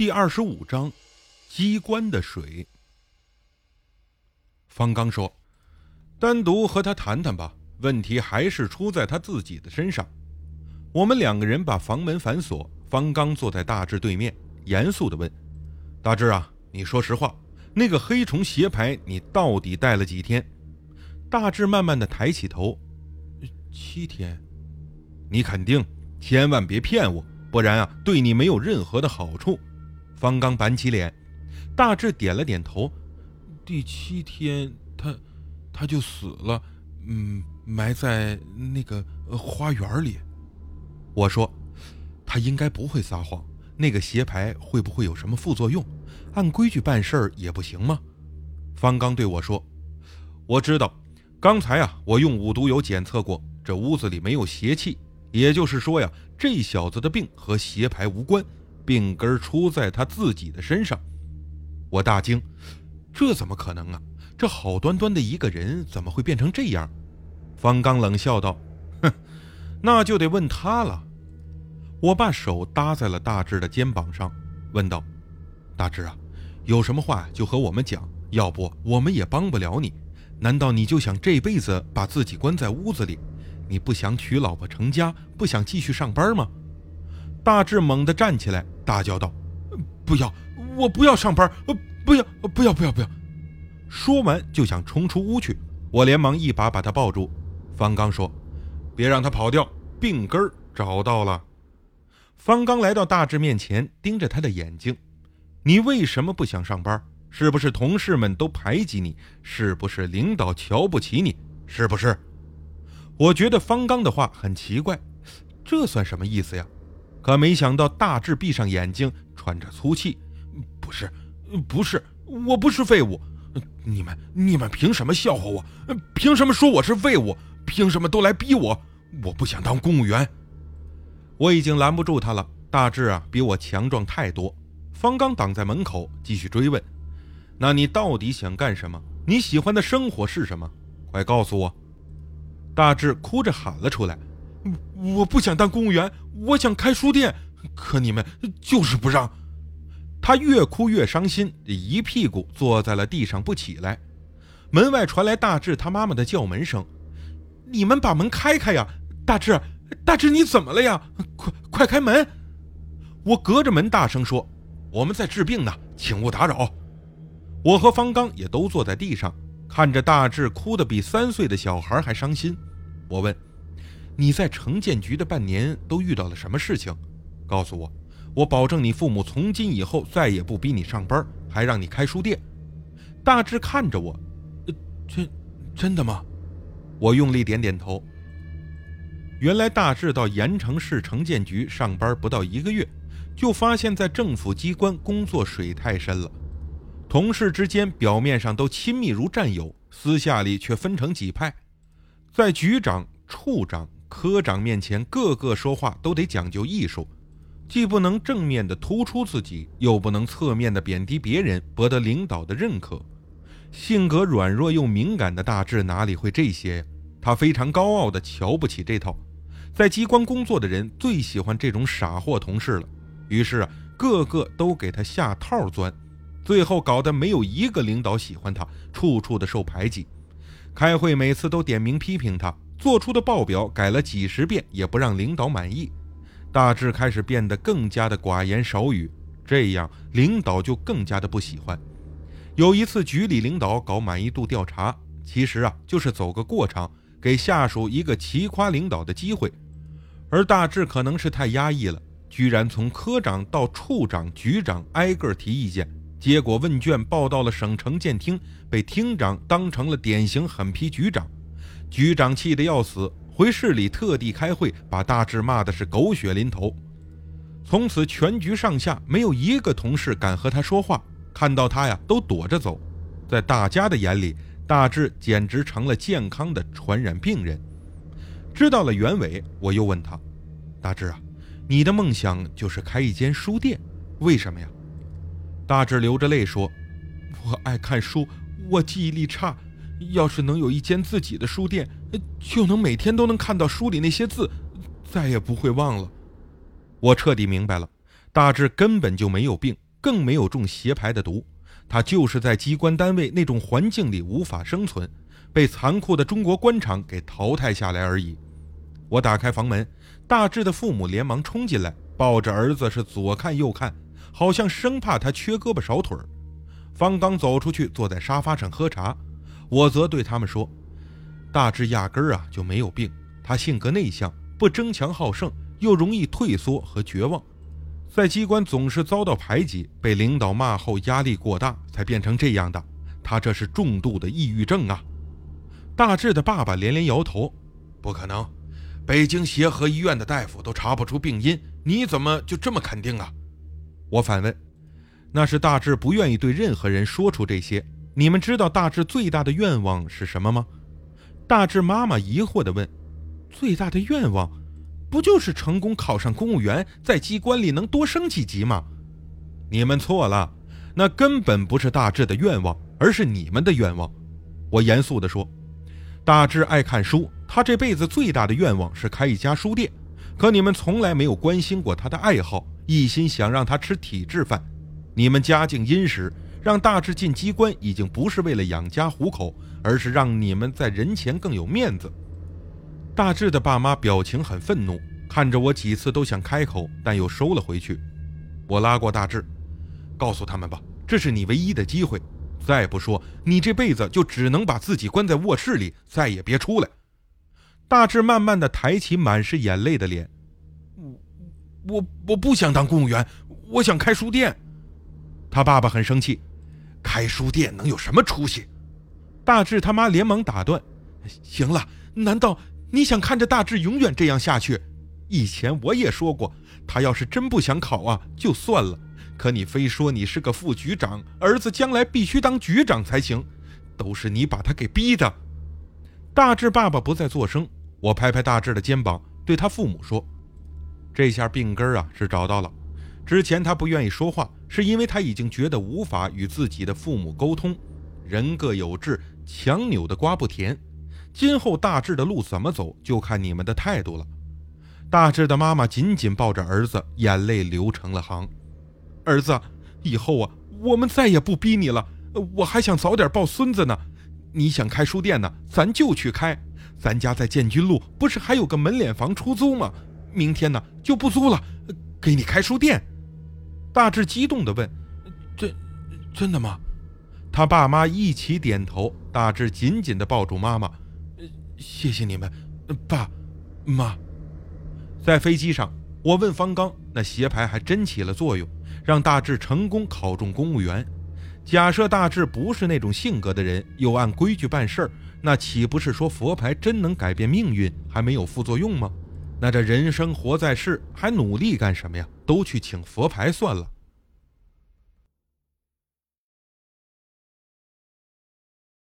第二十五章，机关的水。方刚说：“单独和他谈谈吧，问题还是出在他自己的身上。”我们两个人把房门反锁，方刚坐在大志对面，严肃地问：“大志啊，你说实话，那个黑虫鞋牌你到底戴了几天？”大志慢慢地抬起头：“七天。”你肯定，千万别骗我，不然啊，对你没有任何的好处。方刚板起脸，大致点了点头。第七天，他他就死了，嗯，埋在那个花园里。我说，他应该不会撒谎。那个鞋牌会不会有什么副作用？按规矩办事儿也不行吗？方刚对我说：“我知道，刚才啊，我用五毒油检测过，这屋子里没有邪气，也就是说呀，这小子的病和邪牌无关。”病根出在他自己的身上，我大惊，这怎么可能啊？这好端端的一个人，怎么会变成这样？方刚冷笑道：“哼，那就得问他了。”我把手搭在了大志的肩膀上，问道：“大志啊，有什么话就和我们讲，要不我们也帮不了你。难道你就想这辈子把自己关在屋子里？你不想娶老婆成家，不想继续上班吗？”大志猛地站起来，大叫道：“不要！我不要上班！不要！不要！不要！不要！”说完就想冲出屋去。我连忙一把把他抱住。方刚说：“别让他跑掉，病根儿找到了。”方刚来到大志面前，盯着他的眼睛：“你为什么不想上班？是不是同事们都排挤你？是不是领导瞧不起你？是不是？”我觉得方刚的话很奇怪，这算什么意思呀？可没想到，大志闭上眼睛，喘着粗气：“不是，不是，我不是废物。你们，你们凭什么笑话我？凭什么说我是废物？凭什么都来逼我？我不想当公务员。”我已经拦不住他了。大志啊，比我强壮太多。方刚挡在门口，继续追问：“那你到底想干什么？你喜欢的生活是什么？快告诉我！”大志哭着喊了出来。我不想当公务员，我想开书店，可你们就是不让。他越哭越伤心，一屁股坐在了地上不起来。门外传来大志他妈妈的叫门声：“你们把门开开呀！大志，大志，你怎么了呀？快快开门！”我隔着门大声说：“我们在治病呢，请勿打扰。”我和方刚也都坐在地上，看着大志哭得比三岁的小孩还伤心。我问。你在城建局的半年都遇到了什么事情？告诉我，我保证你父母从今以后再也不逼你上班，还让你开书店。大志看着我，真真的吗？我用力点点头。原来大志到盐城市城建局上班不到一个月，就发现，在政府机关工作水太深了，同事之间表面上都亲密如战友，私下里却分成几派，在局长、处长。科长面前，个个说话都得讲究艺术，既不能正面的突出自己，又不能侧面的贬低别人，博得领导的认可。性格软弱又敏感的大志哪里会这些呀？他非常高傲的瞧不起这套。在机关工作的人最喜欢这种傻货同事了，于是啊，个个都给他下套钻，最后搞得没有一个领导喜欢他，处处的受排挤。开会每次都点名批评他。做出的报表改了几十遍也不让领导满意，大致开始变得更加的寡言少语，这样领导就更加的不喜欢。有一次局里领导搞满意度调查，其实啊就是走个过场，给下属一个齐夸领导的机会。而大致可能是太压抑了，居然从科长到处长、局长挨个提意见，结果问卷报到了省城建厅，被厅长当成了典型狠批局长。局长气得要死，回市里特地开会，把大志骂的是狗血淋头。从此，全局上下没有一个同事敢和他说话，看到他呀都躲着走。在大家的眼里，大志简直成了健康的传染病人。知道了原委，我又问他：“大志啊，你的梦想就是开一间书店，为什么呀？”大志流着泪说：“我爱看书，我记忆力差。”要是能有一间自己的书店，就能每天都能看到书里那些字，再也不会忘了。我彻底明白了，大志根本就没有病，更没有中邪牌的毒，他就是在机关单位那种环境里无法生存，被残酷的中国官场给淘汰下来而已。我打开房门，大志的父母连忙冲进来，抱着儿子是左看右看，好像生怕他缺胳膊少腿儿。方刚走出去，坐在沙发上喝茶，我则对他们说：“大志压根儿啊就没有病，他性格内向，不争强好胜，又容易退缩和绝望。”在机关总是遭到排挤，被领导骂后压力过大，才变成这样的。他这是重度的抑郁症啊！大志的爸爸连连摇头：“不可能，北京协和医院的大夫都查不出病因，你怎么就这么肯定啊？”我反问：“那是大志不愿意对任何人说出这些。你们知道大志最大的愿望是什么吗？”大志妈妈疑惑地问：“最大的愿望？”不就是成功考上公务员，在机关里能多升几级吗？你们错了，那根本不是大志的愿望，而是你们的愿望。我严肃地说：“大志爱看书，他这辈子最大的愿望是开一家书店。可你们从来没有关心过他的爱好，一心想让他吃体制饭。你们家境殷实，让大志进机关已经不是为了养家糊口，而是让你们在人前更有面子。”大志的爸妈表情很愤怒，看着我几次都想开口，但又收了回去。我拉过大志，告诉他们吧，这是你唯一的机会，再不说，你这辈子就只能把自己关在卧室里，再也别出来。大志慢慢的抬起满是眼泪的脸，我我我不想当公务员，我想开书店。他爸爸很生气，开书店能有什么出息？大志他妈连忙打断，行了，难道？你想看着大志永远这样下去？以前我也说过，他要是真不想考啊，就算了。可你非说你是个副局长，儿子将来必须当局长才行，都是你把他给逼的。大志爸爸不再作声，我拍拍大志的肩膀，对他父母说：“这下病根啊是找到了。之前他不愿意说话，是因为他已经觉得无法与自己的父母沟通。人各有志，强扭的瓜不甜。”今后大志的路怎么走，就看你们的态度了。大志的妈妈紧紧抱着儿子，眼泪流成了行。儿子，以后啊，我们再也不逼你了。我还想早点抱孙子呢。你想开书店呢，咱就去开。咱家在建军路，不是还有个门脸房出租吗？明天呢就不租了，给你开书店。大志激动地问：“真真的吗？”他爸妈一起点头。大志紧紧地抱住妈妈。谢谢你们，爸妈。在飞机上，我问方刚，那邪牌还真起了作用，让大志成功考中公务员。假设大志不是那种性格的人，又按规矩办事儿，那岂不是说佛牌真能改变命运，还没有副作用吗？那这人生活在世，还努力干什么呀？都去请佛牌算了。